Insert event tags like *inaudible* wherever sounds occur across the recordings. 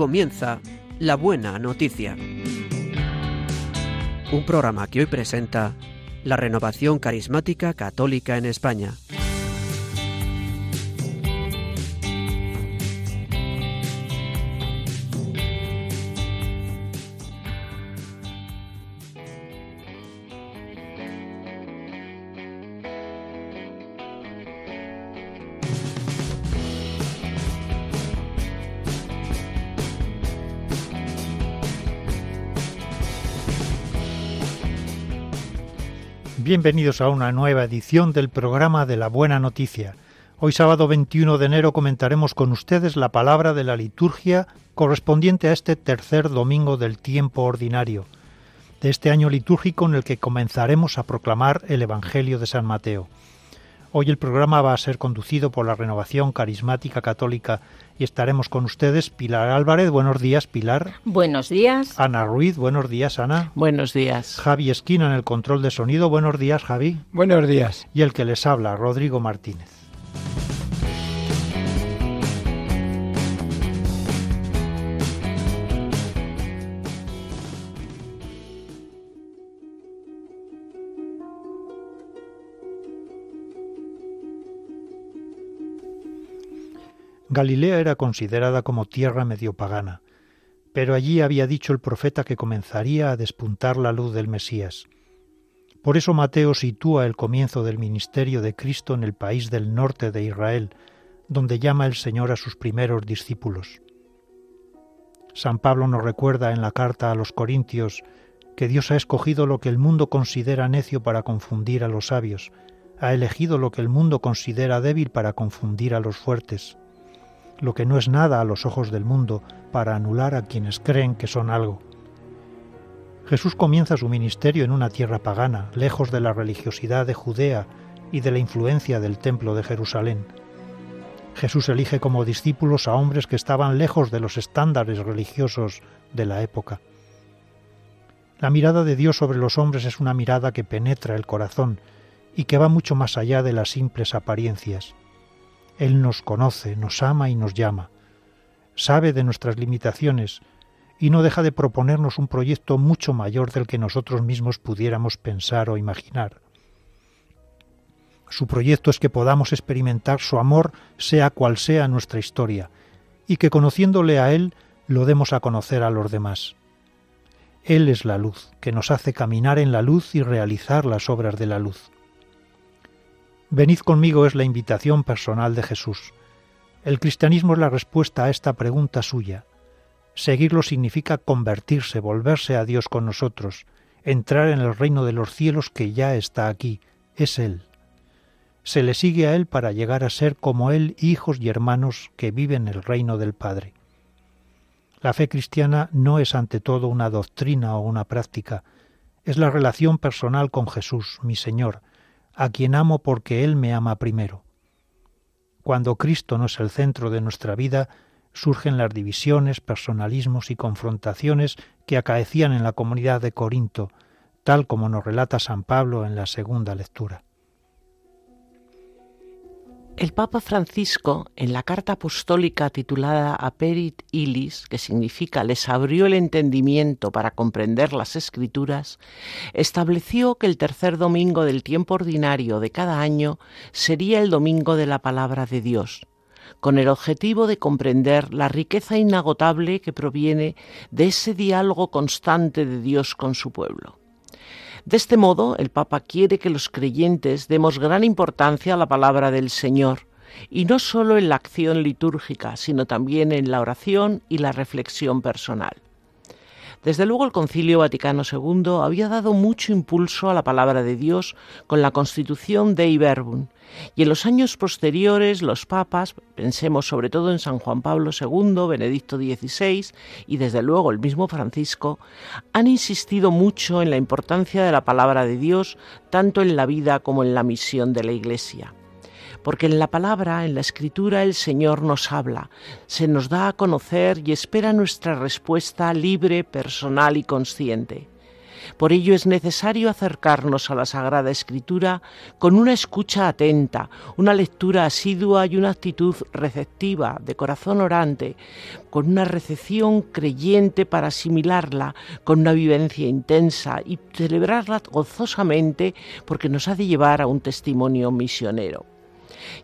comienza La Buena Noticia. Un programa que hoy presenta la renovación carismática católica en España. Bienvenidos a una nueva edición del programa de la Buena Noticia. Hoy sábado 21 de enero comentaremos con ustedes la palabra de la liturgia correspondiente a este tercer domingo del tiempo ordinario, de este año litúrgico en el que comenzaremos a proclamar el Evangelio de San Mateo. Hoy el programa va a ser conducido por la Renovación Carismática Católica y estaremos con ustedes Pilar Álvarez. Buenos días, Pilar. Buenos días. Ana Ruiz. Buenos días, Ana. Buenos días. Javi Esquina en el control de sonido. Buenos días, Javi. Buenos días. Y el que les habla, Rodrigo Martínez. Galilea era considerada como tierra medio pagana, pero allí había dicho el profeta que comenzaría a despuntar la luz del Mesías. Por eso Mateo sitúa el comienzo del ministerio de Cristo en el país del norte de Israel, donde llama el Señor a sus primeros discípulos. San Pablo nos recuerda en la carta a los Corintios que Dios ha escogido lo que el mundo considera necio para confundir a los sabios, ha elegido lo que el mundo considera débil para confundir a los fuertes lo que no es nada a los ojos del mundo, para anular a quienes creen que son algo. Jesús comienza su ministerio en una tierra pagana, lejos de la religiosidad de Judea y de la influencia del templo de Jerusalén. Jesús elige como discípulos a hombres que estaban lejos de los estándares religiosos de la época. La mirada de Dios sobre los hombres es una mirada que penetra el corazón y que va mucho más allá de las simples apariencias. Él nos conoce, nos ama y nos llama. Sabe de nuestras limitaciones y no deja de proponernos un proyecto mucho mayor del que nosotros mismos pudiéramos pensar o imaginar. Su proyecto es que podamos experimentar su amor sea cual sea nuestra historia, y que conociéndole a Él lo demos a conocer a los demás. Él es la luz, que nos hace caminar en la luz y realizar las obras de la luz. Venid conmigo es la invitación personal de Jesús. El cristianismo es la respuesta a esta pregunta suya. Seguirlo significa convertirse, volverse a Dios con nosotros, entrar en el reino de los cielos que ya está aquí, es Él. Se le sigue a Él para llegar a ser como Él hijos y hermanos que viven el reino del Padre. La fe cristiana no es ante todo una doctrina o una práctica, es la relación personal con Jesús, mi Señor, a quien amo porque Él me ama primero. Cuando Cristo no es el centro de nuestra vida, surgen las divisiones, personalismos y confrontaciones que acaecían en la comunidad de Corinto, tal como nos relata San Pablo en la segunda lectura. El Papa Francisco, en la carta apostólica titulada Aperit Ilis, que significa les abrió el entendimiento para comprender las Escrituras, estableció que el tercer domingo del tiempo ordinario de cada año sería el domingo de la palabra de Dios, con el objetivo de comprender la riqueza inagotable que proviene de ese diálogo constante de Dios con su pueblo. De este modo, el Papa quiere que los creyentes demos gran importancia a la palabra del Señor, y no solo en la acción litúrgica, sino también en la oración y la reflexión personal. Desde luego el Concilio Vaticano II había dado mucho impulso a la palabra de Dios con la constitución Dei Verbum, y en los años posteriores los papas, pensemos sobre todo en San Juan Pablo II, Benedicto XVI y desde luego el mismo Francisco, han insistido mucho en la importancia de la palabra de Dios tanto en la vida como en la misión de la Iglesia porque en la palabra, en la escritura, el Señor nos habla, se nos da a conocer y espera nuestra respuesta libre, personal y consciente. Por ello es necesario acercarnos a la Sagrada Escritura con una escucha atenta, una lectura asidua y una actitud receptiva, de corazón orante, con una recepción creyente para asimilarla, con una vivencia intensa y celebrarla gozosamente porque nos ha de llevar a un testimonio misionero.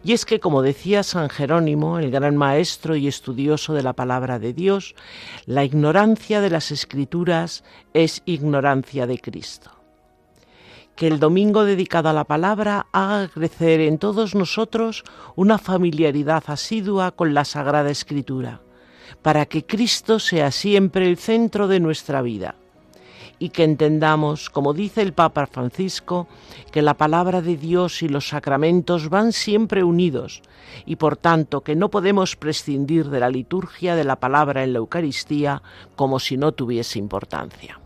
Y es que, como decía San Jerónimo, el gran maestro y estudioso de la palabra de Dios, la ignorancia de las escrituras es ignorancia de Cristo. Que el domingo dedicado a la palabra haga crecer en todos nosotros una familiaridad asidua con la Sagrada Escritura, para que Cristo sea siempre el centro de nuestra vida y que entendamos, como dice el Papa Francisco, que la palabra de Dios y los sacramentos van siempre unidos y por tanto que no podemos prescindir de la liturgia de la palabra en la Eucaristía como si no tuviese importancia.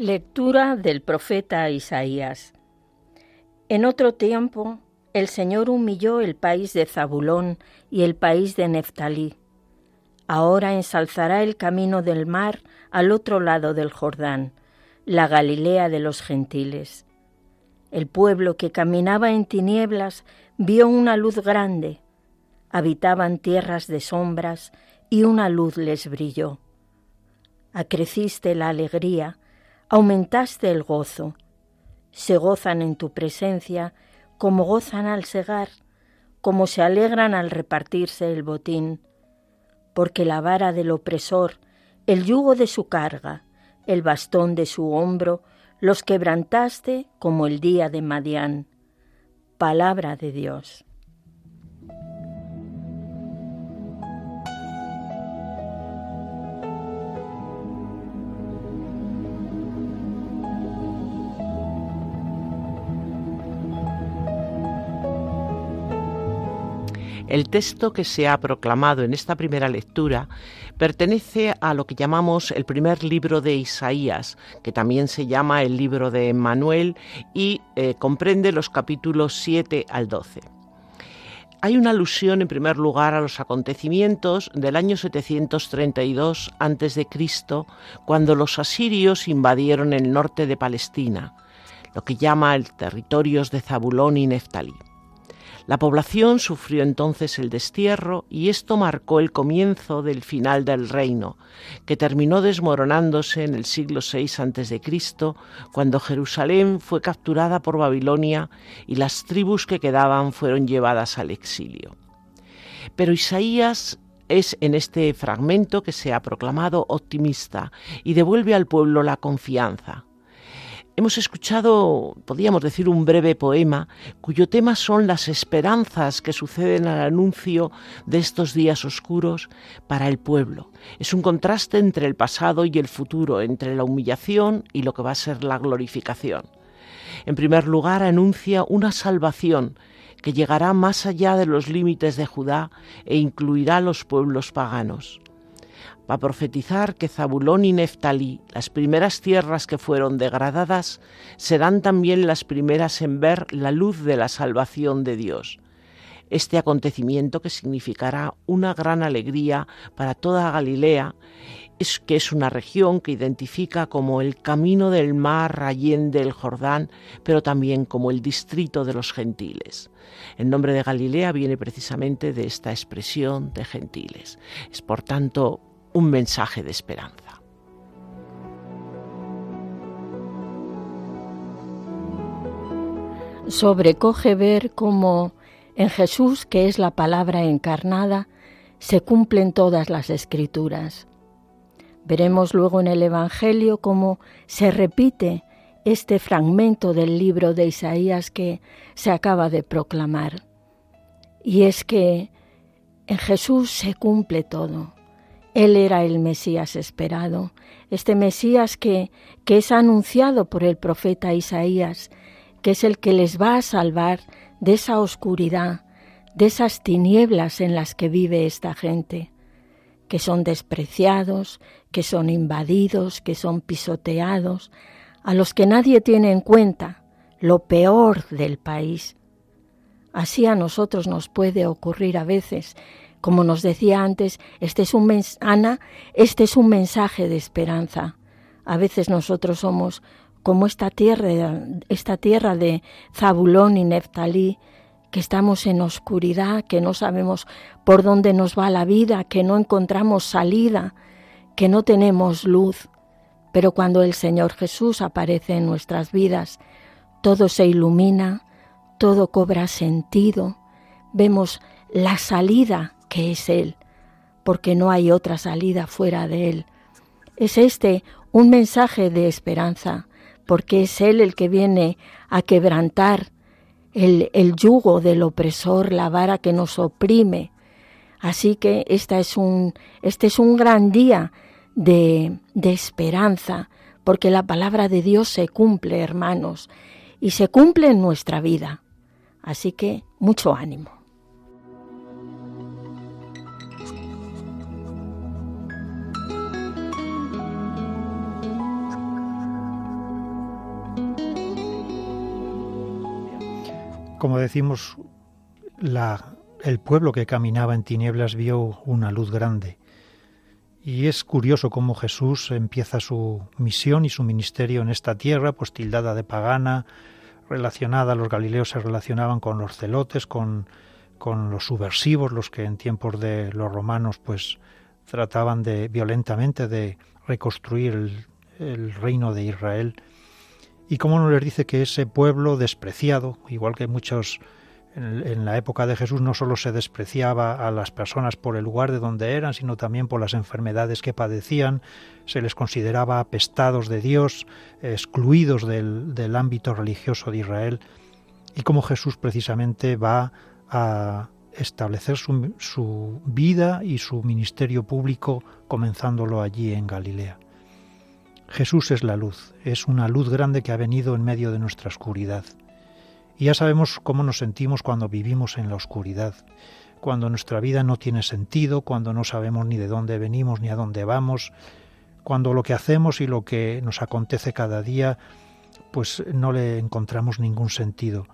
Lectura del profeta Isaías. En otro tiempo, el Señor humilló el país de Zabulón y el país de Neftalí. Ahora ensalzará el camino del mar al otro lado del Jordán, la Galilea de los gentiles. El pueblo que caminaba en tinieblas vio una luz grande. Habitaban tierras de sombras y una luz les brilló. Acreciste la alegría, aumentaste el gozo. Se gozan en tu presencia como gozan al segar, como se alegran al repartirse el botín, porque la vara del opresor, el yugo de su carga, el bastón de su hombro, los quebrantaste como el día de Madián. Palabra de Dios. El texto que se ha proclamado en esta primera lectura pertenece a lo que llamamos el primer libro de Isaías, que también se llama el libro de Manuel y eh, comprende los capítulos 7 al 12. Hay una alusión, en primer lugar, a los acontecimientos del año 732 a.C., cuando los asirios invadieron el norte de Palestina, lo que llama el territorios de Zabulón y Neftalí. La población sufrió entonces el destierro y esto marcó el comienzo del final del reino, que terminó desmoronándose en el siglo VI a.C., cuando Jerusalén fue capturada por Babilonia y las tribus que quedaban fueron llevadas al exilio. Pero Isaías es en este fragmento que se ha proclamado optimista y devuelve al pueblo la confianza. Hemos escuchado, podríamos decir, un breve poema cuyo tema son las esperanzas que suceden al anuncio de estos días oscuros para el pueblo. Es un contraste entre el pasado y el futuro, entre la humillación y lo que va a ser la glorificación. En primer lugar, anuncia una salvación que llegará más allá de los límites de Judá e incluirá a los pueblos paganos va a profetizar que Zabulón y Neftalí, las primeras tierras que fueron degradadas, serán también las primeras en ver la luz de la salvación de Dios. Este acontecimiento que significará una gran alegría para toda Galilea, es que es una región que identifica como el camino del mar allende el Jordán, pero también como el distrito de los gentiles. El nombre de Galilea viene precisamente de esta expresión de gentiles. Es por tanto un mensaje de esperanza. Sobrecoge ver cómo en Jesús, que es la palabra encarnada, se cumplen todas las escrituras. Veremos luego en el Evangelio cómo se repite este fragmento del libro de Isaías que se acaba de proclamar. Y es que en Jesús se cumple todo. Él era el Mesías esperado, este Mesías que, que es anunciado por el profeta Isaías, que es el que les va a salvar de esa oscuridad, de esas tinieblas en las que vive esta gente. que son despreciados, que son invadidos, que son pisoteados, a los que nadie tiene en cuenta, lo peor del país. Así a nosotros nos puede ocurrir a veces. Como nos decía antes, este es un Ana, este es un mensaje de esperanza. A veces nosotros somos como esta tierra, esta tierra de Zabulón y Neftalí, que estamos en oscuridad, que no sabemos por dónde nos va la vida, que no encontramos salida, que no tenemos luz. Pero cuando el Señor Jesús aparece en nuestras vidas, todo se ilumina, todo cobra sentido, vemos la salida que es Él, porque no hay otra salida fuera de Él. Es este un mensaje de esperanza, porque es Él el que viene a quebrantar el, el yugo del opresor, la vara que nos oprime. Así que esta es un, este es un gran día de, de esperanza, porque la palabra de Dios se cumple, hermanos, y se cumple en nuestra vida. Así que mucho ánimo. Como decimos, la, el pueblo que caminaba en tinieblas vio una luz grande. Y es curioso cómo Jesús empieza su misión y su ministerio en esta tierra, pues tildada de pagana, relacionada, los galileos se relacionaban con los celotes, con, con los subversivos, los que en tiempos de los romanos pues trataban de violentamente de reconstruir el, el reino de Israel y cómo no les dice que ese pueblo despreciado, igual que muchos en, la época de Jesús no solo se despreciaba a las personas por el lugar de donde eran, sino también por las enfermedades que padecían, se les consideraba apestados de Dios, excluidos del, ámbito religioso de Israel, y cómo Jesús precisamente va a establecer su vida y su ministerio público comenzándolo allí en Galilea. Jesús es la luz, es una luz grande que ha venido en medio de nuestra oscuridad. Y ya sabemos cómo nos sentimos cuando vivimos en la oscuridad, cuando nuestra vida no tiene sentido, cuando no sabemos ni de dónde venimos ni a dónde vamos, cuando lo que hacemos y lo que nos acontece cada día pues no le encontramos ningún sentido.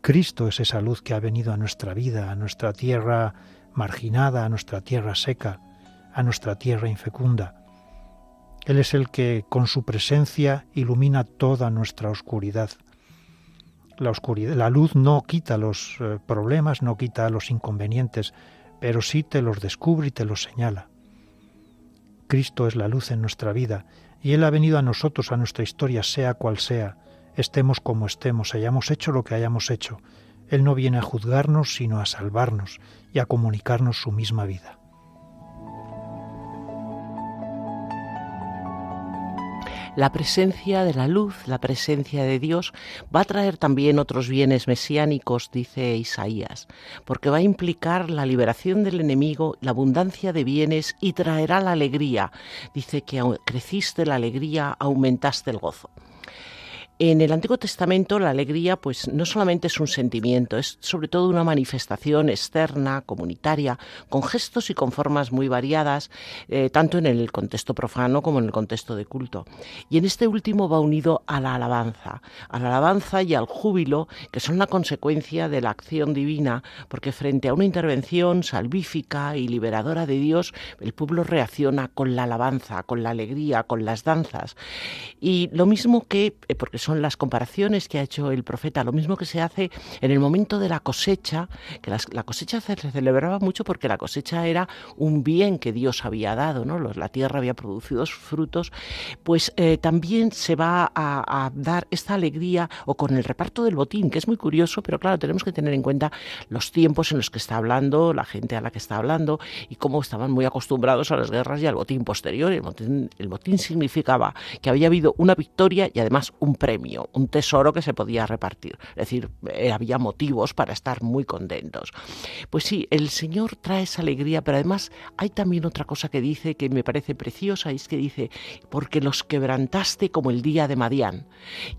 Cristo es esa luz que ha venido a nuestra vida, a nuestra tierra marginada, a nuestra tierra seca, a nuestra tierra infecunda. Él es el que con su presencia ilumina toda nuestra oscuridad. La luz no quita los eh, problemas, no quita los inconvenientes, pero sí te los descubre y te los señala. Cristo es la luz en nuestra vida y Él ha venido a nosotros, a nuestra historia, sea cual sea, estemos como estemos, hayamos hecho lo que hayamos hecho. Él no viene a juzgarnos, sino a salvarnos y a comunicarnos su misma vida. La presencia de la luz, la presencia de Dios, va a traer también otros bienes mesiánicos, dice Isaías, porque va a implicar la liberación del enemigo, la abundancia de bienes y traerá la alegría. Dice que creciste la alegría, aumentaste el gozo. En el Antiguo Testamento la alegría pues no solamente es un sentimiento, es sobre todo una manifestación externa, comunitaria, con gestos y con formas muy variadas, eh, tanto en el contexto profano como en el contexto de culto. Y en este último va unido a la alabanza, a la alabanza y al júbilo, que son la consecuencia de la acción divina, porque frente a una intervención salvífica y liberadora de Dios, el pueblo reacciona con la alabanza, con la alegría, con las danzas. Y lo mismo que, eh, porque son las comparaciones que ha hecho el profeta, lo mismo que se hace en el momento de la cosecha, que la cosecha se celebraba mucho porque la cosecha era un bien que Dios había dado, ¿no? la tierra había producido frutos, pues eh, también se va a, dar esta alegría o con el reparto del botín, que es muy curioso, pero claro, tenemos que tener en cuenta los tiempos en los que está hablando, la gente a la que está hablando y cómo estaban muy acostumbrados a las guerras y al botín posterior. El botín, el botín significaba que había habido una victoria y además un premio premio, un tesoro que se podía repartir. Es decir, eh, había motivos para estar muy contentos. Pues sí, el Señor trae esa alegría, pero además hay también otra cosa que dice que me parece preciosa, y es que dice, porque los quebrantaste como el día de Madián.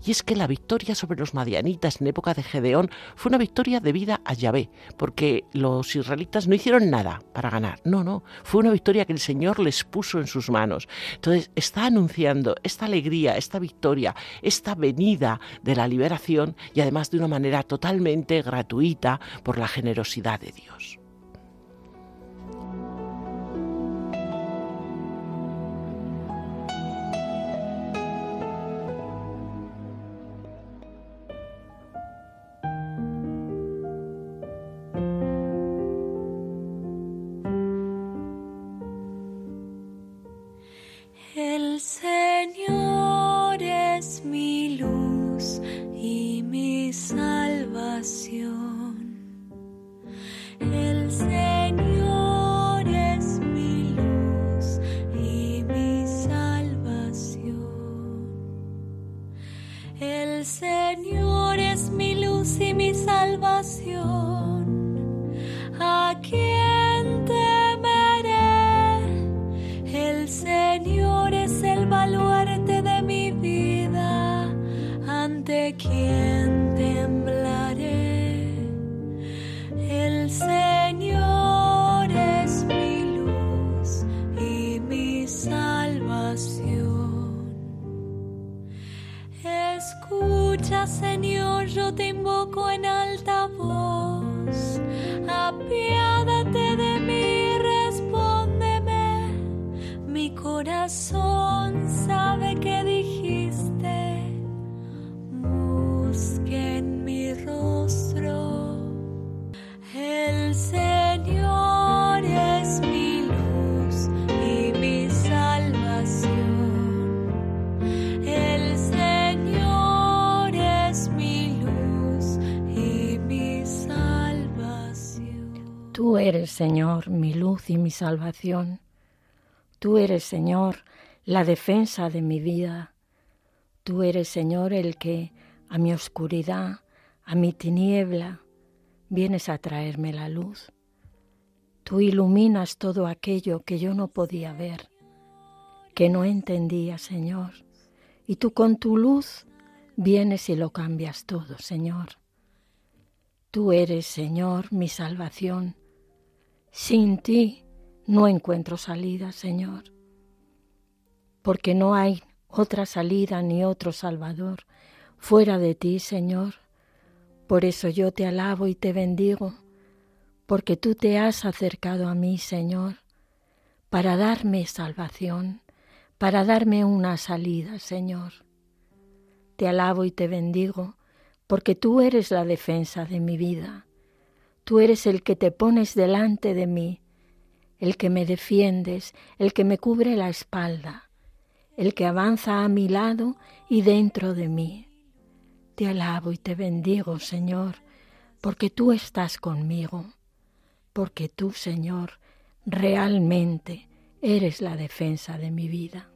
Y es que la victoria sobre los madianitas en época de Gedeón fue una victoria debida a Yahvé, porque los israelitas no hicieron nada para ganar. No, no, fue una victoria que el Señor les puso en sus manos. Entonces, está anunciando esta alegría, esta victoria, esta venida de la liberación y además de una manera totalmente gratuita por la generosidad de Dios. salvación. El Señor es mi luz y mi salvación. El Señor es mi luz y mi salvación. Señor, mi luz y mi salvación. Tú eres, Señor, la defensa de mi vida. Tú eres, Señor, el que a mi oscuridad, a mi tiniebla, vienes a traerme la luz. Tú iluminas todo aquello que yo no podía ver, que no entendía, Señor. Y tú con tu luz vienes y lo cambias todo, Señor. Tú eres, Señor, mi salvación. Sin ti no encuentro salida, Señor, porque no hay otra salida ni otro Salvador fuera de ti, Señor. Por eso yo te alabo y te bendigo, porque tú te has acercado a mí, Señor, para darme salvación, para darme una salida, Señor. Te alabo y te bendigo, porque tú eres la defensa de mi vida Tú eres el que te pones delante de mí, el que me defiendes, el que me cubre la espalda, el que avanza a mi lado y dentro de mí. Te alabo y te bendigo, Señor, porque tú estás conmigo, porque tú, Señor, realmente eres la defensa de mi vida.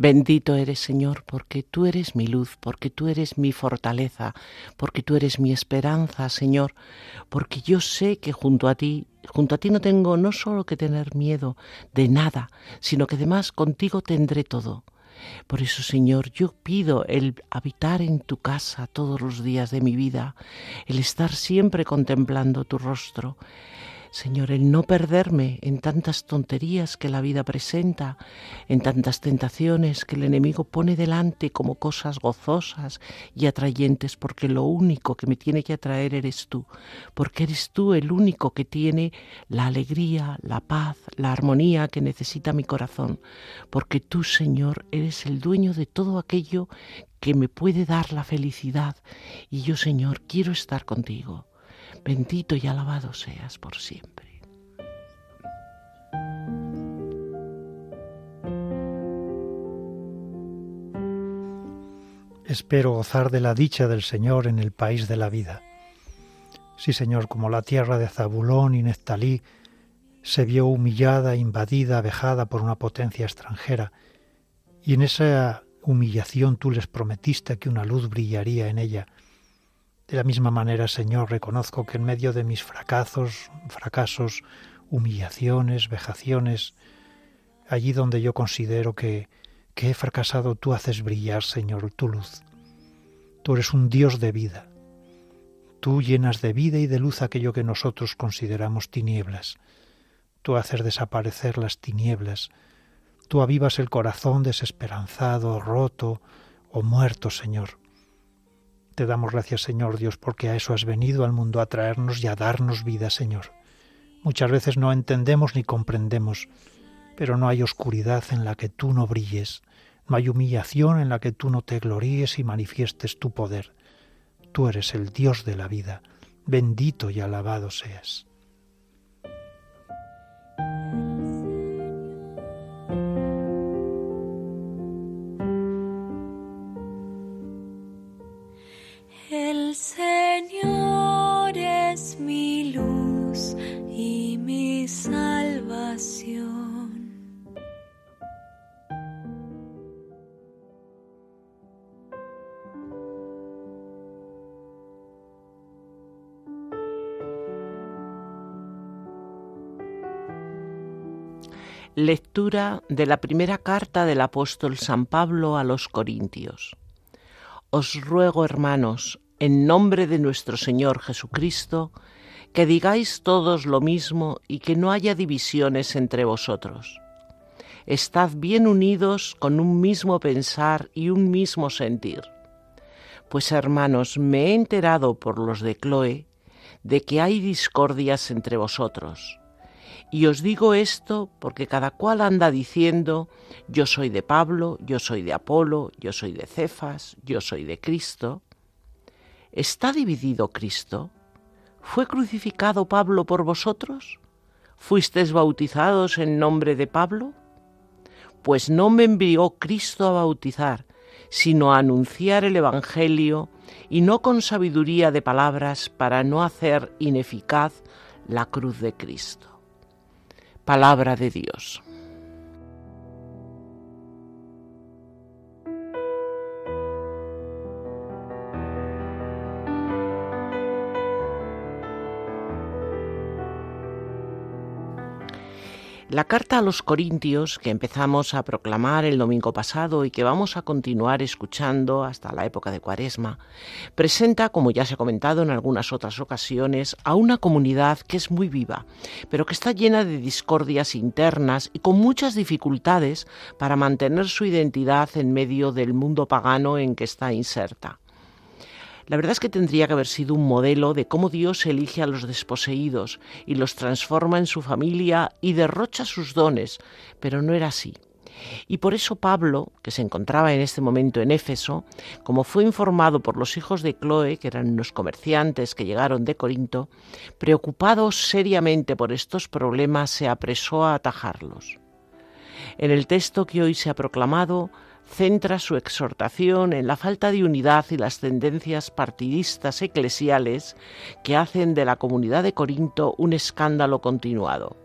Bendito eres, Señor, porque tú eres mi luz, porque tú eres mi fortaleza, porque tú eres mi esperanza, Señor, porque yo sé que junto a ti, junto a ti no tengo no solo que tener miedo de nada, sino que además contigo tendré todo. Por eso, Señor, yo pido el habitar en tu casa todos los días de mi vida, el estar siempre contemplando tu rostro, Señor, el no perderme en tantas tonterías que la vida presenta, en tantas tentaciones que el enemigo pone delante como cosas gozosas y atrayentes, porque lo único que me tiene que atraer eres tú, porque eres tú el único que tiene la alegría, la paz, la armonía que necesita mi corazón, porque tú, Señor, eres el dueño de todo aquello que me puede dar la felicidad, y yo, Señor, quiero estar contigo. Bendito y alabado seas por siempre. Espero gozar de la dicha del Señor en el país de la vida. Sí, Señor, como la tierra de Zabulón y Neftalí se vio humillada, invadida, vejada por una potencia extranjera, y en esa humillación tú les prometiste que una luz brillaría en ella. De la misma manera, Señor, reconozco que en medio de mis fracasos, fracasos, humillaciones, vejaciones, allí donde yo considero que, que he fracasado, tú haces brillar, Señor, tu luz. Tú eres un Dios de vida. Tú llenas de vida y de luz aquello que nosotros consideramos tinieblas. Tú haces desaparecer las tinieblas. Tú avivas el corazón desesperanzado, roto o muerto, Señor. Te damos gracias, Señor Dios, porque a eso has venido al mundo a traernos y a darnos vida, Señor. Muchas veces no entendemos ni comprendemos, pero no hay oscuridad en la que tú no brilles, no hay humillación en la que tú no te gloríes y manifiestes tu poder. Tú eres el Dios de la vida, bendito y alabado seas. Señor es mi luz y mi salvación. Lectura de la primera carta del apóstol San Pablo a los Corintios. Os ruego, hermanos, en nombre de nuestro Señor Jesucristo, que digáis todos lo mismo y que no haya divisiones entre vosotros. Estad bien unidos con un mismo pensar y un mismo sentir. Pues hermanos, me he enterado por los de Cloe de que hay discordias entre vosotros. Y os digo esto porque cada cual anda diciendo, yo soy de Pablo, yo soy de Apolo, yo soy de Cefas, yo soy de Cristo. ¿Está dividido Cristo? ¿Fue crucificado Pablo por vosotros? ¿Fuisteis bautizados en nombre de Pablo? Pues no me envió Cristo a bautizar, sino a anunciar el Evangelio, y no con sabiduría de palabras para no hacer ineficaz la cruz de Cristo. Palabra de Dios. La carta a los Corintios, que empezamos a proclamar el domingo pasado y que vamos a continuar escuchando hasta la época de Cuaresma, presenta, como ya se ha comentado en algunas otras ocasiones, a una comunidad que es muy viva, pero que está llena de discordias internas y con muchas dificultades para mantener su identidad en medio del mundo pagano en que está inserta. La verdad es que tendría que haber sido un modelo de cómo Dios elige a los desposeídos y los transforma en su familia y derrocha sus dones, pero no era así. Y por eso Pablo, que se encontraba en este momento en Éfeso, como fue informado por los hijos de Cloe, que eran unos comerciantes que llegaron de Corinto, preocupado seriamente por estos problemas, se apresó a atajarlos. En el texto que hoy se ha proclamado, centra su exhortación en la falta de unidad y las tendencias partidistas eclesiales que hacen de la comunidad de Corinto un escándalo continuado.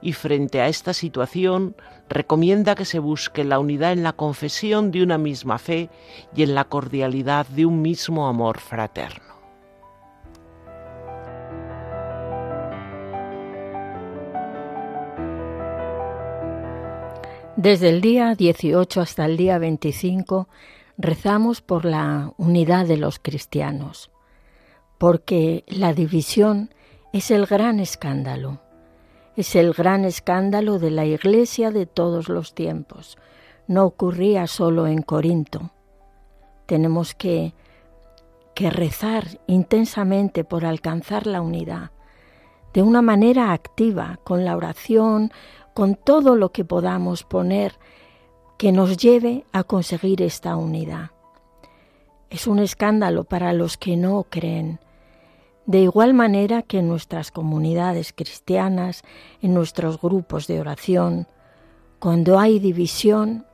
Y frente a esta situación, recomienda que se busque la unidad en la confesión de una misma fe y en la cordialidad de un mismo amor fraterno. Desde el día 18 hasta el día 25 rezamos por la unidad de los cristianos, porque la división es el gran escándalo, es el gran escándalo de la Iglesia de todos los tiempos. No ocurría solo en Corinto. Tenemos que, que rezar intensamente por alcanzar la unidad, de una manera activa, con la oración, con todo lo que podamos poner que nos lleve a conseguir esta unidad. Es un escándalo para los que no creen. De igual manera que en nuestras comunidades cristianas, en nuestros grupos de oración, cuando hay división,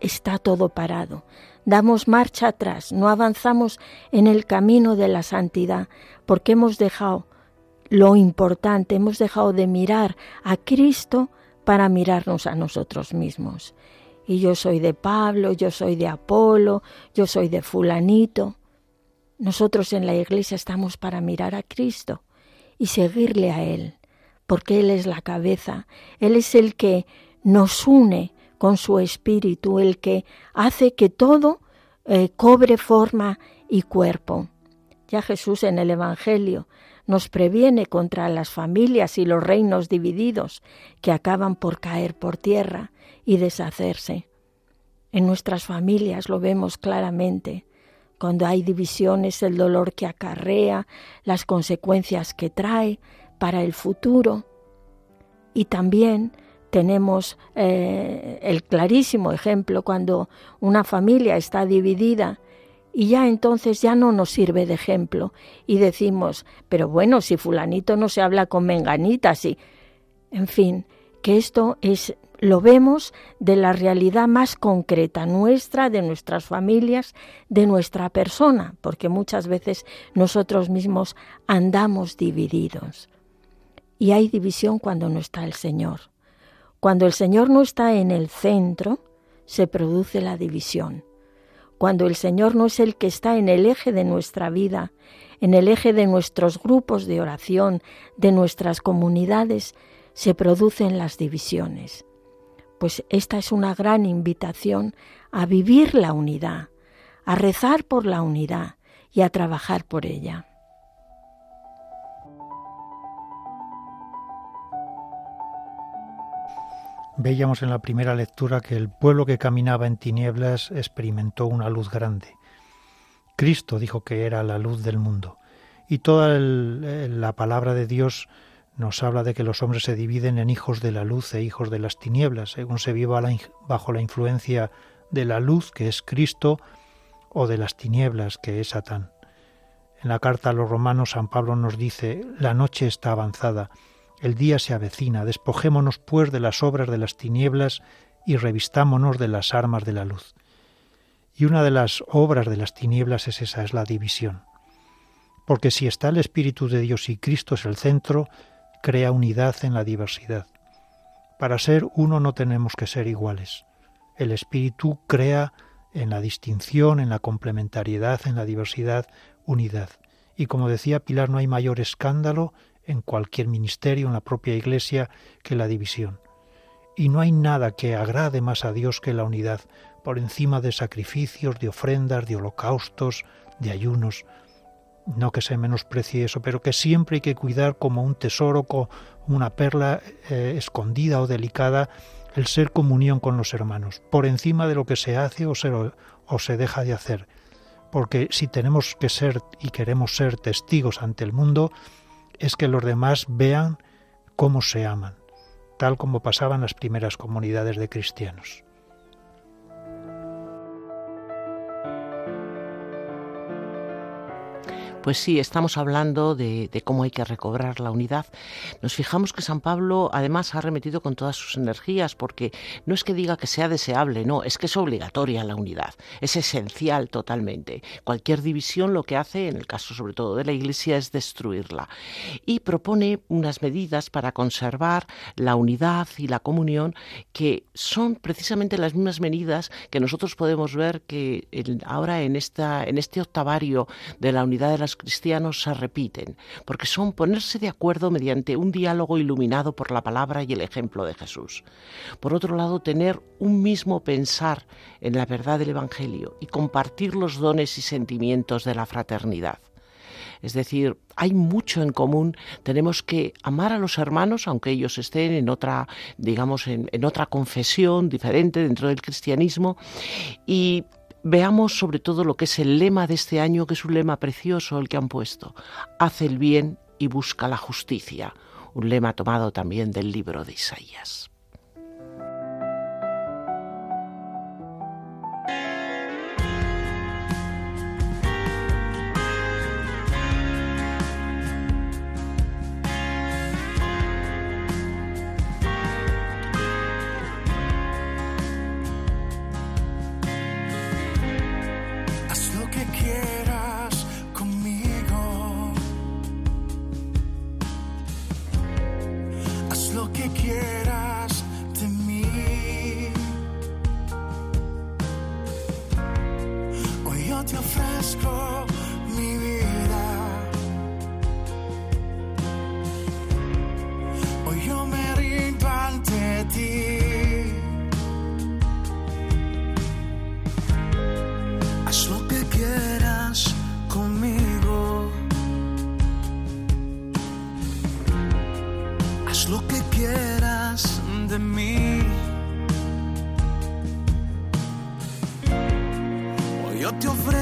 está todo parado. Damos marcha atrás, no avanzamos en el camino de la santidad, porque hemos dejado lo importante, hemos dejado de mirar a Cristo para mirarnos a nosotros mismos. Y yo soy de Pablo, yo soy de Apolo, yo soy de fulanito. Nosotros en la iglesia estamos para mirar a Cristo y seguirle a Él, porque Él es la cabeza, Él es el que nos une con su espíritu, el que hace que todo eh, cobre forma y cuerpo. Ya Jesús en el Evangelio nos previene contra las familias y los reinos divididos que acaban por caer por tierra y deshacerse. En nuestras familias lo vemos claramente. Cuando hay divisiones, el dolor que acarrea, las consecuencias que trae para el futuro. Y también tenemos eh, el clarísimo ejemplo cuando una familia está dividida y ya entonces ya no nos sirve de ejemplo y decimos, pero bueno, si fulanito no se habla con menganita, sí. En fin, que esto es lo vemos de la realidad más concreta nuestra, de nuestras familias, de nuestra persona, porque muchas veces nosotros mismos andamos divididos. Y hay división cuando no está el Señor. Cuando el Señor no está en el centro, se produce la división. Cuando el Señor no es el que está en el eje de nuestra vida, en el eje de nuestros grupos de oración, de nuestras comunidades, se producen las divisiones pues esta es una gran invitación a vivir la unidad, a rezar por la unidad y a trabajar por ella. Veíamos en la primera lectura que el pueblo que caminaba en tinieblas experimentó una luz grande. Cristo dijo que era la luz del mundo. Y toda la palabra de Dios nos habla de que los hombres se dividen en hijos de la luz e hijos de las tinieblas, según se viva bajo la influencia de la luz, que es Cristo, o de las tinieblas, que es Satán. En la carta a los romanos San Pablo nos dice, la noche está avanzada, el día se avecina, despojémonos pues de las obras de las tinieblas y revistámonos de las armas de la luz. Y una de las obras de las tinieblas es esa, es la división. Porque si está el Espíritu de Dios y Cristo es el centro, crea unidad en la diversidad. Para ser uno no tenemos que ser iguales. El espíritu crea en la distinción, en la complementariedad, en la diversidad, unidad. Y como decía Pilar, no hay mayor escándalo en cualquier ministerio, en la propia Iglesia, que la división. Y no hay nada que agrade más a Dios que la unidad, por encima de sacrificios, de ofrendas, de holocaustos, de ayunos no que se menosprecie eso, pero que siempre hay que cuidar como un tesoro, como una perla eh, escondida o delicada, el ser comunión con los hermanos, por encima de lo que se hace o se, o se deja de hacer. Porque si tenemos que ser y queremos ser testigos ante el mundo, es que los demás vean cómo se aman, tal como pasaban las primeras comunidades de cristianos. Pues sí, estamos hablando de, cómo hay que recobrar la unidad. Nos fijamos que San Pablo además ha remetido con todas sus energías, porque no es que diga que sea deseable, no, es que es obligatoria la unidad, es esencial totalmente. Cualquier división lo que hace, en el caso sobre todo de la Iglesia, es destruirla. Y propone unas medidas para conservar la unidad y la comunión que son precisamente las mismas medidas que nosotros podemos ver que ahora en, esta, en este octavario de la unidad de las cristianos se repiten, porque son ponerse de acuerdo mediante un diálogo iluminado por la palabra y el ejemplo de Jesús. Por otro lado, tener un mismo pensar en la verdad del Evangelio y compartir los dones y sentimientos de la fraternidad. Es decir, hay mucho en común. Tenemos que amar a los hermanos, aunque ellos estén en otra, digamos, en, en otra confesión diferente dentro del cristianismo, y Veamos sobre todo lo que es el lema de este año, que es un lema precioso el que han puesto. Hace el bien y busca la justicia. Un lema tomado también del libro de Isaías. Haz lo que quieras de mí. Hoy yo te ofrezco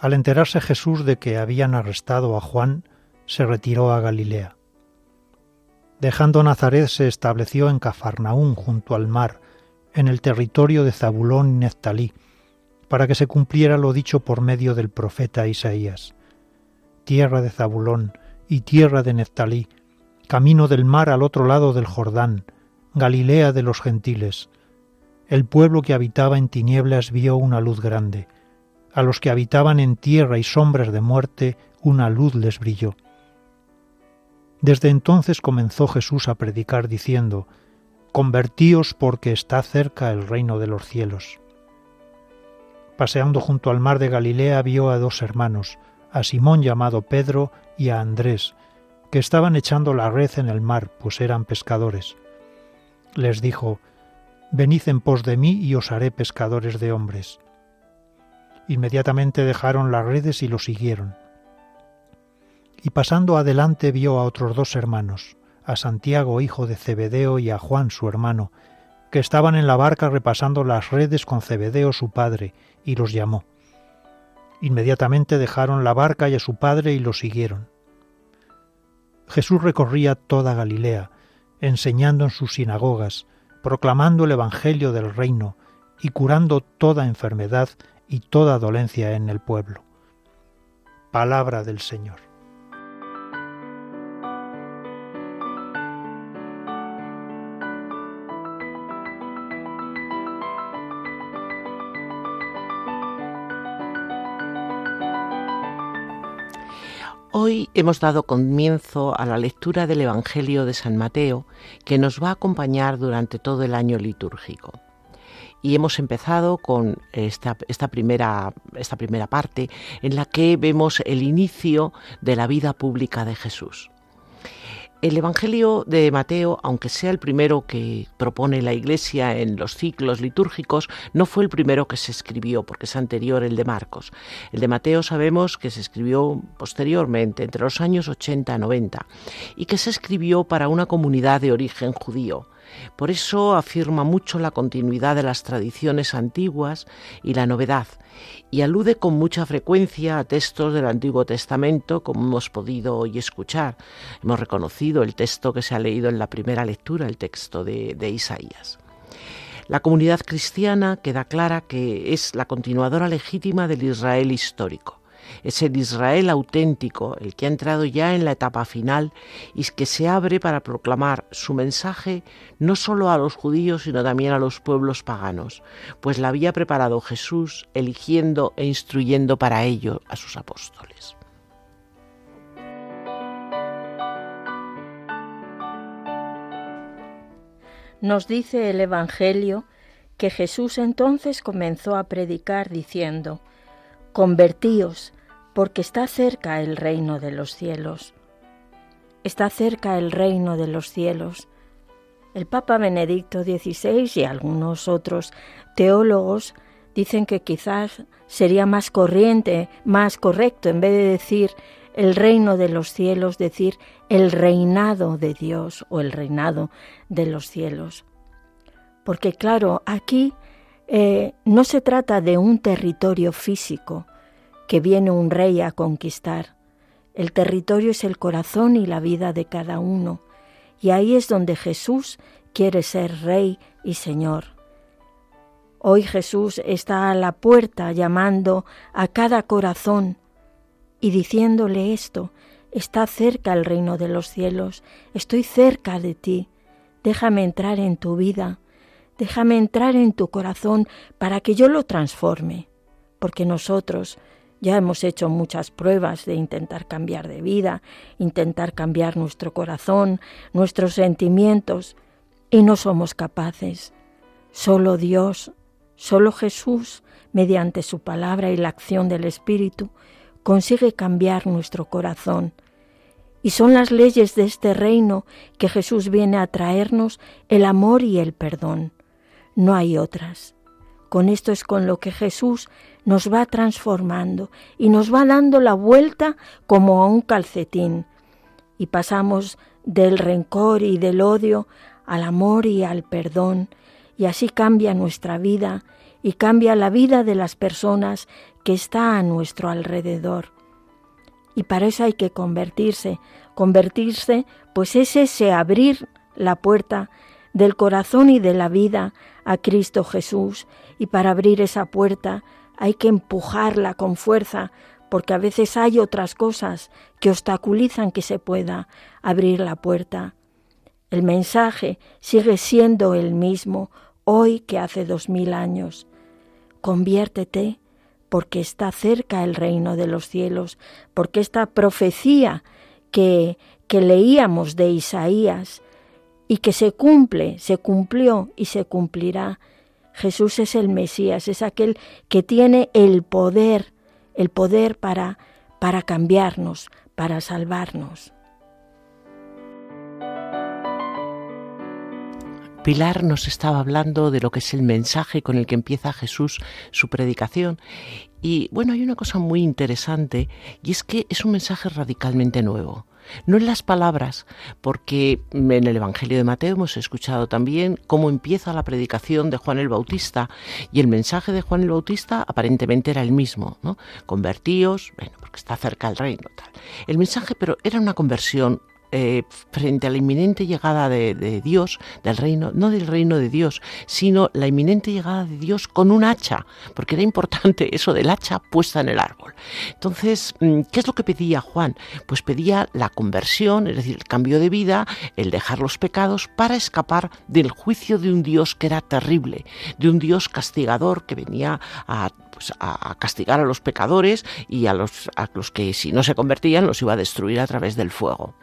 Al enterarse Jesús de que habían arrestado a Juan, se retiró a Galilea. Dejando Nazaret se estableció en Cafarnaún junto al mar, en el territorio de Zabulón y Neftalí, para que se cumpliera lo dicho por medio del profeta Isaías. Tierra de Zabulón y tierra de Neftalí, camino del mar al otro lado del Jordán, Galilea de los gentiles. El pueblo que habitaba en tinieblas vio una luz grande. A los que habitaban en tierra y sombras de muerte, una luz les brilló. Desde entonces comenzó Jesús a predicar diciendo, Convertíos porque está cerca el reino de los cielos. Paseando junto al mar de Galilea vio a dos hermanos, a Simón llamado Pedro y a Andrés, que estaban echando la red en el mar, pues eran pescadores. Les dijo, Venid en pos de mí y os haré pescadores de hombres. Inmediatamente dejaron las redes y lo siguieron. Y pasando adelante vio a otros dos hermanos, a Santiago hijo de Zebedeo y a Juan su hermano, que estaban en la barca repasando las redes con Zebedeo su padre, y los llamó. Inmediatamente dejaron la barca y a su padre y lo siguieron. Jesús recorría toda Galilea, enseñando en sus sinagogas, proclamando el Evangelio del reino y curando toda enfermedad y toda dolencia en el pueblo. Palabra del Señor. Hoy hemos dado comienzo a la lectura del Evangelio de San Mateo, que nos va a acompañar durante todo el año litúrgico. Y hemos empezado con esta, primera, esta primera parte en la que vemos el inicio de la vida pública de Jesús. El Evangelio de Mateo, aunque sea el primero que propone la Iglesia en los ciclos litúrgicos, no fue el primero que se escribió, porque es anterior el de Marcos. El de Mateo sabemos que se escribió posteriormente, entre los años 80 y 90, y que se escribió para una comunidad de origen judío. Por eso afirma mucho la continuidad de las tradiciones antiguas y la novedad, y alude con mucha frecuencia a textos del Antiguo Testamento, como hemos podido hoy escuchar. Hemos reconocido el texto que se ha leído en la primera lectura, el texto de, de Isaías. La comunidad cristiana queda clara que es la continuadora legítima del Israel histórico. Es el Israel auténtico, el que ha entrado ya en la etapa final y que se abre para proclamar su mensaje no solo a los judíos, sino también a los pueblos paganos, pues la había preparado Jesús, eligiendo e instruyendo para ello a sus apóstoles. Nos dice el Evangelio que Jesús entonces comenzó a predicar diciendo, Convertíos, porque está cerca el reino de los cielos. está cerca el reino de los cielos. El Papa Benedicto XVI y algunos otros teólogos dicen que quizás sería más corriente, más correcto, en vez de decir el reino de los cielos, decir el reinado de Dios o el reinado de los cielos. Porque claro, aquí eh, no se trata de un territorio físico que viene un rey a conquistar. El territorio es el corazón y la vida de cada uno. Y ahí es donde Jesús quiere ser rey y señor. Hoy Jesús está a la puerta llamando a cada corazón y diciéndole esto, está cerca el reino de los cielos, estoy cerca de ti, déjame entrar en tu vida, déjame entrar en tu corazón para que yo lo transforme, porque nosotros ya hemos hecho muchas pruebas de intentar cambiar de vida, intentar cambiar nuestro corazón, nuestros sentimientos, y no somos capaces. Solo Dios, solo Jesús, mediante su palabra y la acción del Espíritu, consigue cambiar nuestro corazón. Y son las leyes de este reino que Jesús viene a traernos el amor y el perdón. No hay otras. Con esto es con lo que Jesús nos va transformando y nos va dando la vuelta como a un calcetín. Y pasamos del rencor y del odio al amor y al perdón, y así cambia nuestra vida y cambia la vida de las personas que está a nuestro alrededor. Y para eso hay que convertirse. Convertirse, pues es ese abrir la puerta del corazón y de la vida a Cristo Jesús. Y para abrir esa puerta hay que empujarla con fuerza, porque a veces hay otras cosas que obstaculizan que se pueda abrir la puerta. El mensaje sigue siendo el mismo hoy que hace dos mil años. Conviértete porque está cerca el reino de los cielos, porque esta profecía que, que leíamos de Isaías y que se cumple, se cumplió y se cumplirá. Jesús es el Mesías, es aquel que tiene el poder, el poder para, para cambiarnos, para salvarnos. Pilar nos estaba hablando de lo que es el mensaje con el que empieza Jesús su predicación. Y bueno, hay una cosa muy interesante y es que es un mensaje radicalmente nuevo. No en las palabras, porque en el Evangelio de Mateo hemos escuchado también cómo empieza la predicación de Juan el Bautista y el mensaje de Juan el Bautista aparentemente era el mismo, ¿no? Convertíos, bueno, porque está cerca el reino, tal. El mensaje, pero era una conversión eh, frente a la inminente llegada de, Dios, del reino, no del reino de Dios, sino la inminente llegada de Dios con un hacha, porque era importante *laughs* eso del hacha puesta en el árbol. Entonces, mm, ¿qué es lo que pedía Juan? Pues pedía la conversión, es decir, el cambio de vida, el dejar los pecados para escapar del juicio de un Dios que era terrible, de un Dios castigador que venía a pues, a, castigar a los pecadores y a los, a los que si no se convertían los iba a destruir a través del fuego.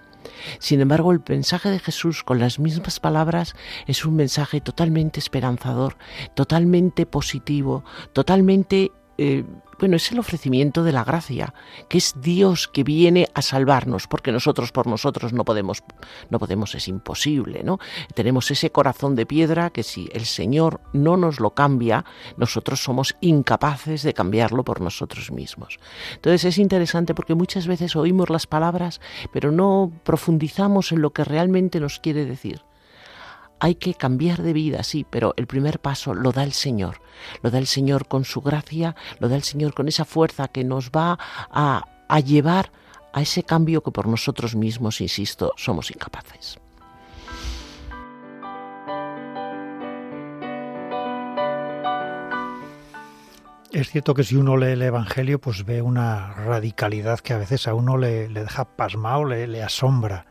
Sin embargo, el mensaje de Jesús con las mismas palabras es un mensaje totalmente esperanzador, totalmente positivo, totalmente eh, bueno, es el ofrecimiento de la gracia, que es Dios que viene a salvarnos, porque nosotros por nosotros no podemos, no podemos, es imposible, ¿no? Tenemos ese corazón de piedra que si el Señor no nos lo cambia, nosotros somos incapaces de cambiarlo por nosotros mismos. Entonces es interesante porque muchas veces oímos las palabras, pero no profundizamos en lo que realmente nos quiere decir. Hay que cambiar de vida, sí, pero el primer paso lo da el Señor. Lo da el Señor con su gracia, lo da el Señor con esa fuerza que nos va a, llevar a ese cambio que por nosotros mismos, insisto, somos incapaces. Es cierto que si uno lee el Evangelio, pues ve una radicalidad que a veces a uno le, deja pasmado, le, le asombra.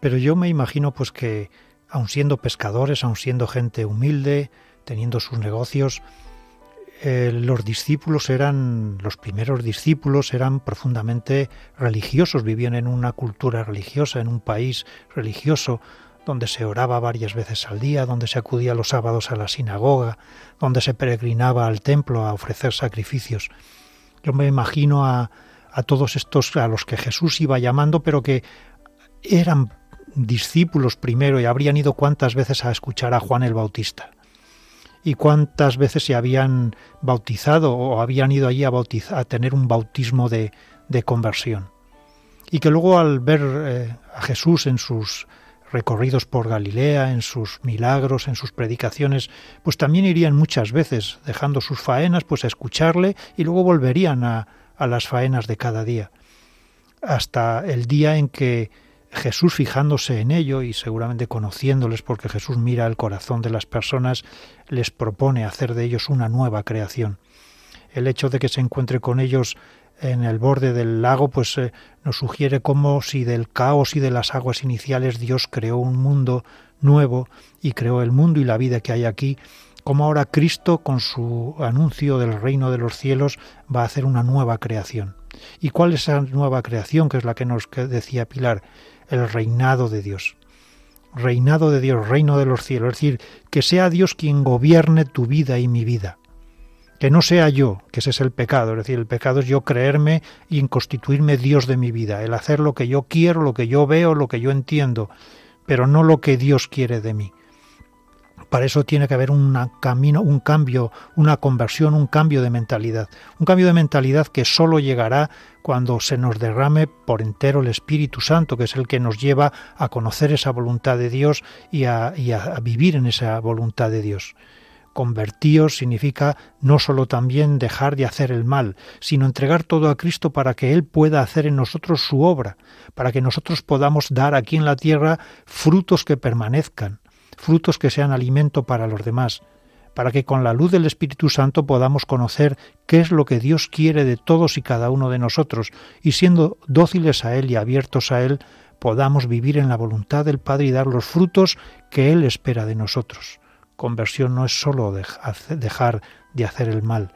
Pero yo me imagino pues que aun siendo pescadores, aun siendo gente humilde, teniendo sus negocios, eh, los discípulos eran, los primeros discípulos eran profundamente religiosos, vivían en una cultura religiosa, en un país religioso, donde se oraba varias veces al día, donde se acudía los sábados a la sinagoga, donde se peregrinaba al templo a ofrecer sacrificios. Yo me imagino a, a todos estos a los que Jesús iba llamando, pero que eran discípulos primero y habrían ido cuántas veces a escuchar a Juan el Bautista y cuántas veces se habían bautizado o habían ido allí a, a tener un bautismo de, de, conversión. Y que luego al ver eh, a Jesús en sus recorridos por Galilea, en sus milagros, en sus predicaciones, pues también irían muchas veces, dejando sus faenas, pues a escucharle y luego volverían a, a las faenas de cada día. Hasta el día en que Jesús fijándose en ello y seguramente conociéndoles porque Jesús mira el corazón de las personas, les propone hacer de ellos una nueva creación. El hecho de que se encuentre con ellos en el borde del lago, pues eh, nos sugiere como si del caos y de las aguas iniciales Dios creó un mundo nuevo y creó el mundo y la vida que hay aquí, como ahora Cristo con su anuncio del reino de los cielos va a hacer una nueva creación. ¿Y cuál es esa nueva creación que es la que nos decía Pilar? El reinado de Dios. Reinado de Dios, reino de los cielos, es decir, que sea Dios quien gobierne tu vida y mi vida. Que no sea yo, que ese es el pecado, es decir, el pecado es yo creerme y en constituirme Dios de mi vida, el hacer lo que yo quiero, lo que yo veo, lo que yo entiendo, pero no lo que Dios quiere de mí. Para eso tiene que haber un camino, un cambio, una conversión, un cambio de mentalidad. Un cambio de mentalidad que solo llegará cuando se nos derrame por entero el Espíritu Santo, que es el que nos lleva a conocer esa voluntad de Dios y a, vivir en esa voluntad de Dios. Convertíos significa no solo también dejar de hacer el mal, sino entregar todo a Cristo para que Él pueda hacer en nosotros su obra, para que nosotros podamos dar aquí en la tierra frutos que permanezcan, frutos que sean alimento para los demás, para que con la luz del Espíritu Santo podamos conocer qué es lo que Dios quiere de todos y cada uno de nosotros, y siendo dóciles a Él y abiertos a Él, podamos vivir en la voluntad del Padre y dar los frutos que Él espera de nosotros. Conversión no es sólo dejar de hacer el mal,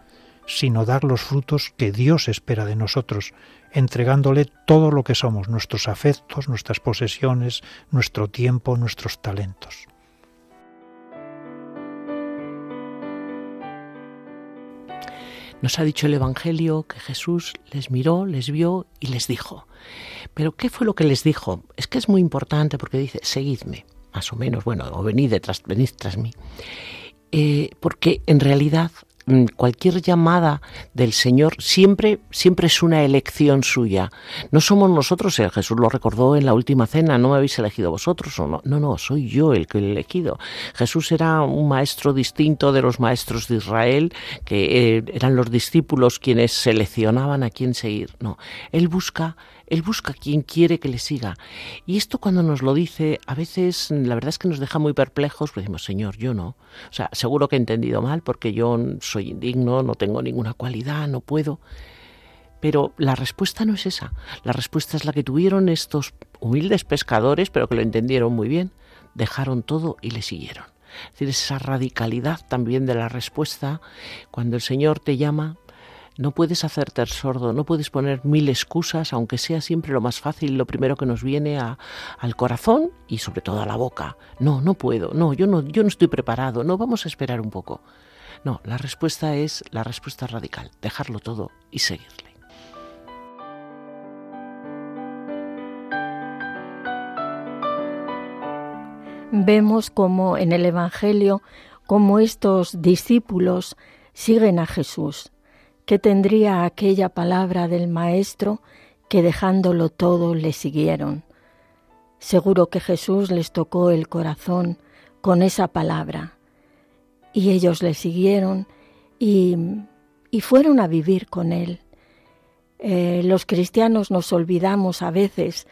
sino dar los frutos que Dios espera de nosotros, entregándole todo lo que somos, nuestros afectos, nuestras posesiones, nuestro tiempo, nuestros talentos. Nos ha dicho el Evangelio que Jesús les miró, les vio y les dijo. Pero ¿qué fue lo que les dijo? Es que es muy importante porque dice, seguidme, más o menos, bueno, o venid, detrás, venid tras mí. Eh, porque en realidad cualquier llamada del Señor siempre, siempre es una elección suya. No somos nosotros, eh, Jesús lo recordó en la última cena, no me habéis elegido vosotros o no. No, no, soy yo el que he elegido. Jesús era un maestro distinto de los maestros de Israel, que eh, eran los discípulos quienes seleccionaban a quién seguir. No, Él busca él busca quien quiere que le siga. Y esto cuando nos lo dice, a veces la verdad es que nos deja muy perplejos, pues decimos, Señor, yo no. O sea, seguro que he entendido mal porque yo soy indigno, no tengo ninguna cualidad, no puedo. Pero la respuesta no es esa. La respuesta es la que tuvieron estos humildes pescadores, pero que lo entendieron muy bien. Dejaron todo y le siguieron. Es decir, esa radicalidad también de la respuesta, cuando el Señor te llama, no puedes hacerte el sordo, no puedes poner mil excusas, aunque sea siempre lo más fácil, lo primero que nos viene al corazón y sobre todo a la boca. No, no puedo, no, yo no, yo no estoy preparado, no, vamos a esperar un poco. No, la respuesta es la respuesta radical, dejarlo todo y seguirle. Vemos como en el Evangelio, como estos discípulos siguen a Jesús ¿Qué tendría aquella palabra del Maestro que dejándolo todo le siguieron? Seguro que Jesús les tocó el corazón con esa palabra. Y ellos le siguieron y, y fueron a vivir con él. Eh, los cristianos nos olvidamos a veces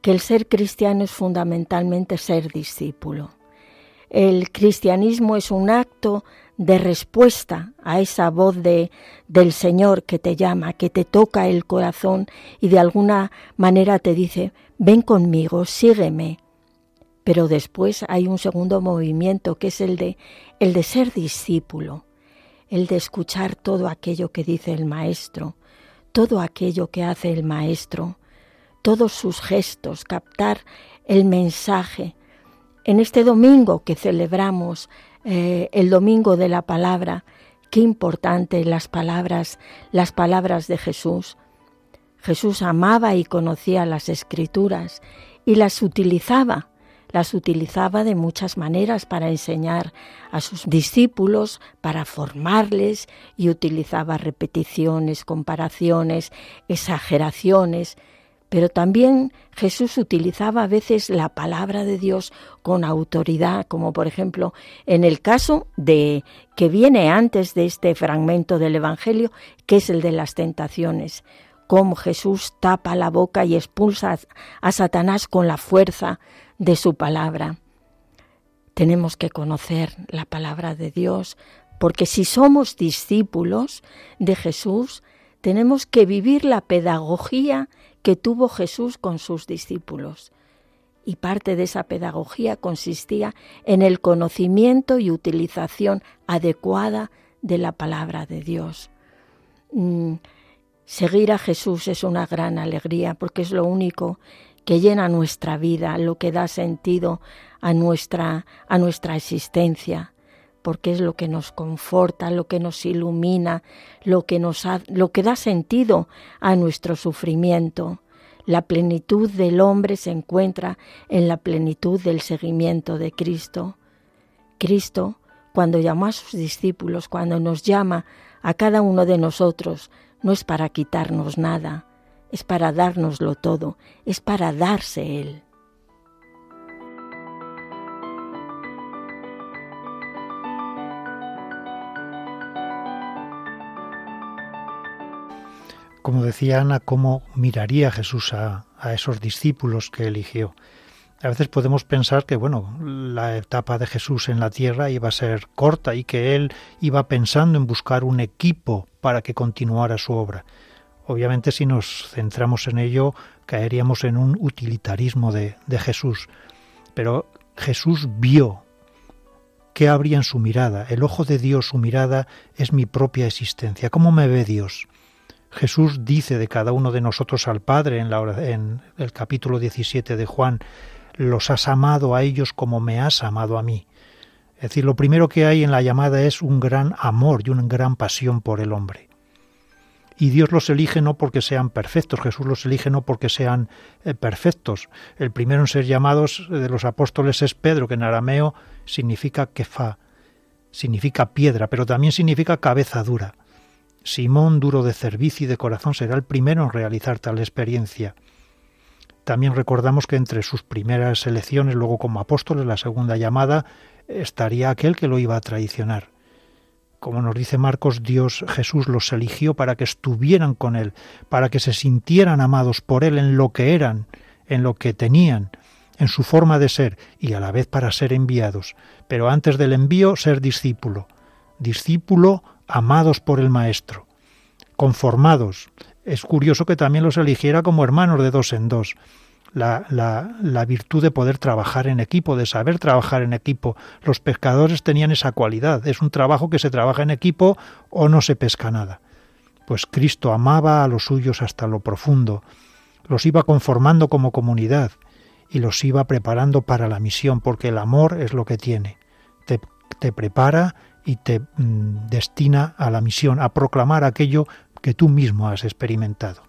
que el ser cristiano es fundamentalmente ser discípulo. El cristianismo es un acto de respuesta a esa voz de, del Señor que te llama, que te toca el corazón y de alguna manera te dice, ven conmigo, sígueme. Pero después hay un segundo movimiento que es el de, el de ser discípulo, el de escuchar todo aquello que dice el Maestro, todo aquello que hace el Maestro, todos sus gestos, captar el mensaje. En este domingo que celebramos eh, el domingo de la palabra, qué importante las palabras, las palabras de Jesús. Jesús amaba y conocía las escrituras y las utilizaba. Las utilizaba de muchas maneras para enseñar a sus discípulos, para formarles y utilizaba repeticiones, comparaciones, exageraciones, pero también Jesús utilizaba a veces la palabra de Dios con autoridad, como por ejemplo en el caso de que viene antes de este fragmento del Evangelio, que es el de las tentaciones, cómo Jesús tapa la boca y expulsa a Satanás con la fuerza de su palabra. Tenemos que conocer la palabra de Dios, porque si somos discípulos de Jesús, tenemos que vivir la pedagogía que tuvo Jesús con sus discípulos. Y parte de esa pedagogía consistía en el conocimiento y utilización adecuada de la palabra de Dios. Mm, seguir a Jesús es una gran alegría porque es lo único que llena nuestra vida, lo que da sentido a nuestra, a nuestra existencia porque es lo que nos conforta, lo que nos ilumina, lo que nos lo que da sentido a nuestro sufrimiento. La plenitud del hombre se encuentra en la plenitud del seguimiento de Cristo. Cristo, cuando llamó a sus discípulos, cuando nos llama a cada uno de nosotros, no es para quitarnos nada, es para dárnoslo todo, es para darse Él. Como decía Ana, cómo miraría Jesús a, esos discípulos que eligió. A veces podemos pensar que, bueno, la etapa de Jesús en la tierra iba a ser corta y que él iba pensando en buscar un equipo para que continuara su obra. Obviamente, si nos centramos en ello, caeríamos en un utilitarismo de, de Jesús. Pero Jesús vio qué habría en su mirada. El ojo de Dios, su mirada, es mi propia existencia. ¿Cómo me ve Dios? Jesús dice de cada uno de nosotros al Padre en, la, en el capítulo 17 de Juan, los has amado a ellos como me has amado a mí. Es decir, lo primero que hay en la llamada es un gran amor y una gran pasión por el hombre. Y Dios los elige no porque sean perfectos, Jesús los elige no porque sean eh, perfectos. El primero en ser llamados de los apóstoles es Pedro, que en arameo significa kefa, significa piedra, pero también significa cabeza dura. Simón, duro de cerviz y de corazón, será el primero en realizar tal experiencia. También recordamos que entre sus primeras elecciones, luego como apóstoles, la segunda llamada, estaría aquel que lo iba a traicionar. Como nos dice Marcos, Dios Jesús los eligió para que estuvieran con Él, para que se sintieran amados por Él en lo que eran, en lo que tenían, en su forma de ser, y a la vez para ser enviados. Pero antes del envío, ser discípulo. Discípulo amados por el Maestro, conformados. Es curioso que también los eligiera como hermanos de dos en dos. La, la, la, virtud de poder trabajar en equipo, de saber trabajar en equipo. Los pescadores tenían esa cualidad. Es un trabajo que se trabaja en equipo o no se pesca nada. Pues Cristo amaba a los suyos hasta lo profundo, los iba conformando como comunidad y los iba preparando para la misión, porque el amor es lo que tiene. Te, te prepara y te mm, destina a la misión, a proclamar aquello que tú mismo has experimentado.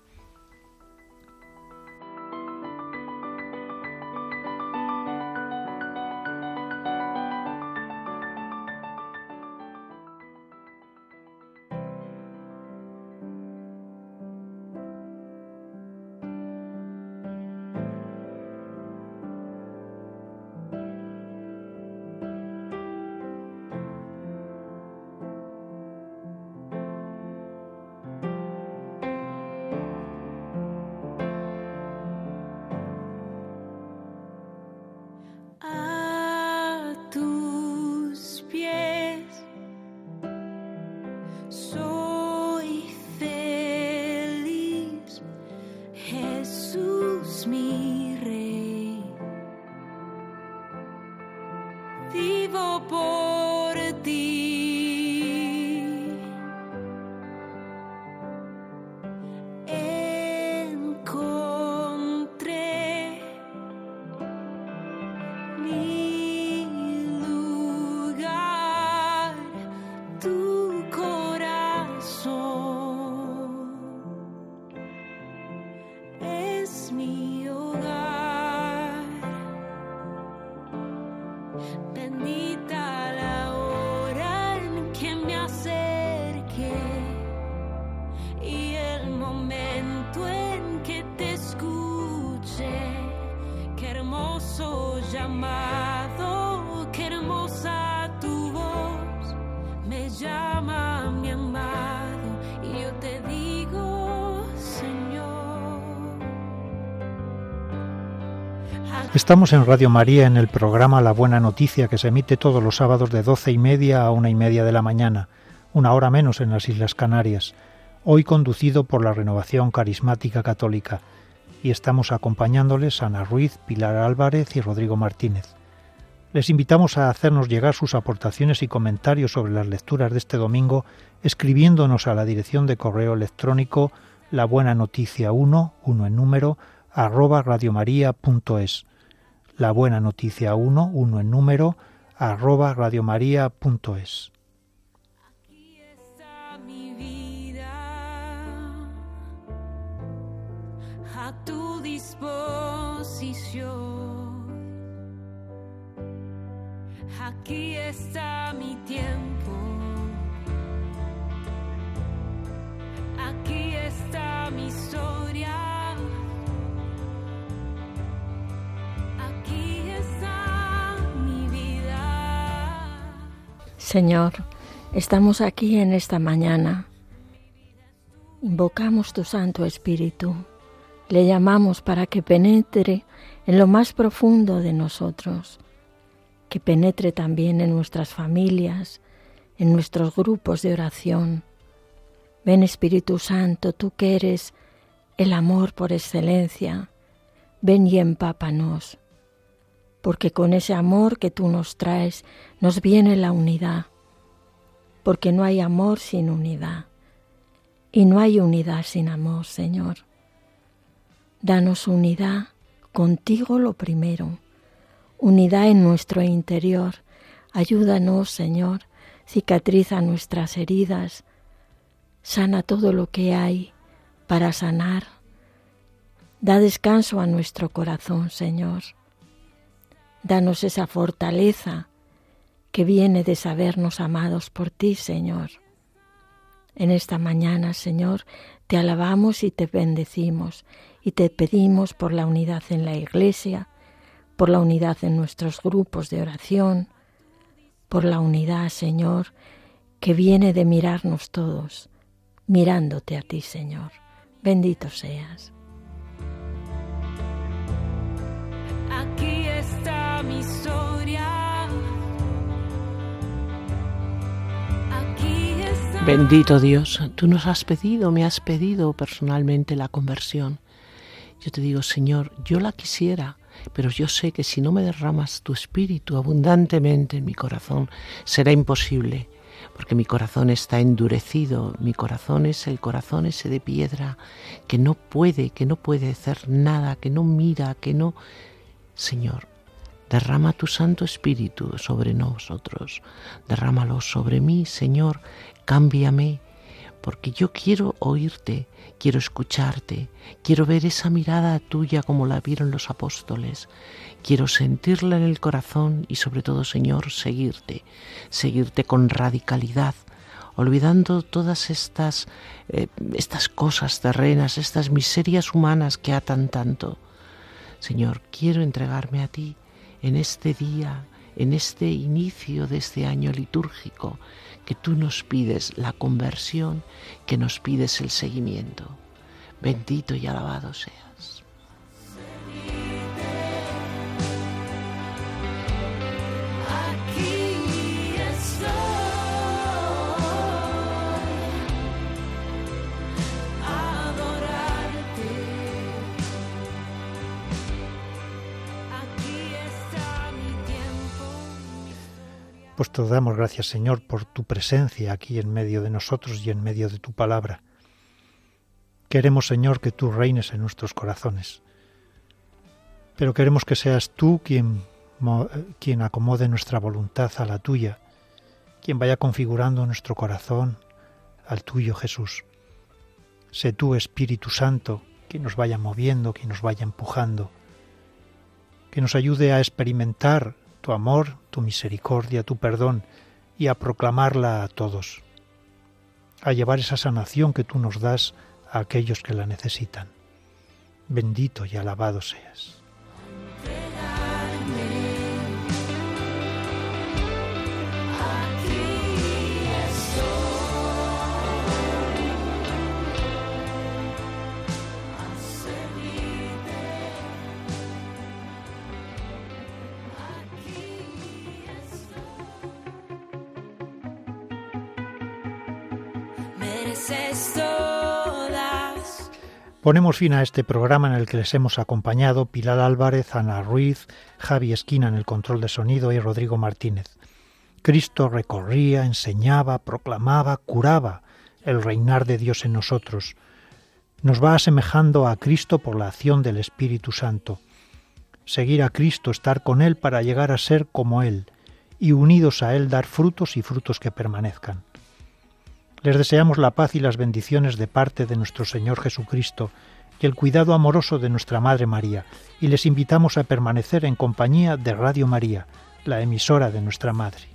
Bendita la Estamos en Radio María en el programa La Buena Noticia que se emite todos los sábados de doce y media a una y media de la mañana, una hora menos en las Islas Canarias, hoy conducido por la Renovación Carismática Católica, y estamos acompañándoles Ana Ruiz, Pilar Álvarez y Rodrigo Martínez. Les invitamos a hacernos llegar sus aportaciones y comentarios sobre las lecturas de este domingo escribiéndonos a la dirección de correo electrónico la buena noticia 1, 1 en número, arroba radiomaria.es la buena noticia 1, 1 en número, arroba radiomaria.es. Aquí está mi vida a tu disposición. Aquí está mi tiempo. Aquí está mi historia. Señor, estamos aquí en esta mañana. Invocamos tu Santo Espíritu. Le llamamos para que penetre en lo más profundo de nosotros, que penetre también en nuestras familias, en nuestros grupos de oración. Ven Espíritu Santo, tú que eres el amor por excelencia, ven y empápanos porque con ese amor que tú nos traes nos viene la unidad, porque no hay amor sin unidad y no hay unidad sin amor, Señor. Danos unidad contigo lo primero, unidad en nuestro interior. Ayúdanos, Señor, cicatriza nuestras heridas, sana todo lo que hay para sanar. Da descanso a nuestro corazón, Señor. Danos esa fortaleza que viene de sabernos amados por ti, Señor. En esta mañana, Señor, te alabamos y te bendecimos y te pedimos por la unidad en la Iglesia, por la unidad en nuestros grupos de oración, por la unidad, Señor, que viene de mirarnos todos, mirándote a ti, Señor. Bendito seas. Bendito Dios, tú nos has pedido, me has pedido personalmente la conversión. Yo te digo, Señor, yo la quisiera, pero yo sé que si no me derramas tu espíritu abundantemente en mi corazón, será imposible, porque mi corazón está endurecido, mi corazón es el corazón ese de piedra, que no puede, que no puede hacer nada, que no mira, que no... Señor, Derrama tu Santo Espíritu sobre nosotros. Derrámalo sobre mí, Señor. Cámbiame, porque yo quiero oírte, quiero escucharte, quiero ver esa mirada tuya como la vieron los apóstoles. Quiero sentirla en el corazón y sobre todo, Señor, seguirte, seguirte con radicalidad, olvidando todas estas, eh, estas cosas terrenas, estas miserias humanas que atan tanto. Señor, quiero entregarme a ti en este día, en este inicio de este año litúrgico, que tú nos pides la conversión, que nos pides el seguimiento. Bendito y alabado sea. Pues te damos gracias, Señor, por tu presencia aquí en medio de nosotros y en medio de tu palabra. Queremos, Señor, que tú reines en nuestros corazones. Pero queremos que seas tú quien, quien acomode nuestra voluntad a la tuya, quien vaya configurando nuestro corazón al tuyo, Jesús. Sé tú, Espíritu Santo, quien nos vaya moviendo, quien nos vaya empujando, que nos ayude a experimentar tu amor, tu misericordia, tu perdón, y a proclamarla a todos, a llevar esa sanación que tú nos das a aquellos que la necesitan. Bendito y alabado seas. Ponemos fin a este programa en el que les hemos acompañado Pilar Álvarez, Ana Ruiz, Javi Esquina en el control de sonido y Rodrigo Martínez. Cristo recorría, enseñaba, proclamaba, curaba el reinar de Dios en nosotros. Nos va asemejando a Cristo por la acción del Espíritu Santo. Seguir a Cristo, estar con Él para llegar a ser como Él, y unidos a Él dar frutos y frutos que permanezcan. Les deseamos la paz y las bendiciones de parte de nuestro Señor Jesucristo y el cuidado amoroso de nuestra Madre María, y les invitamos a permanecer en compañía de Radio María, la emisora de nuestra Madre.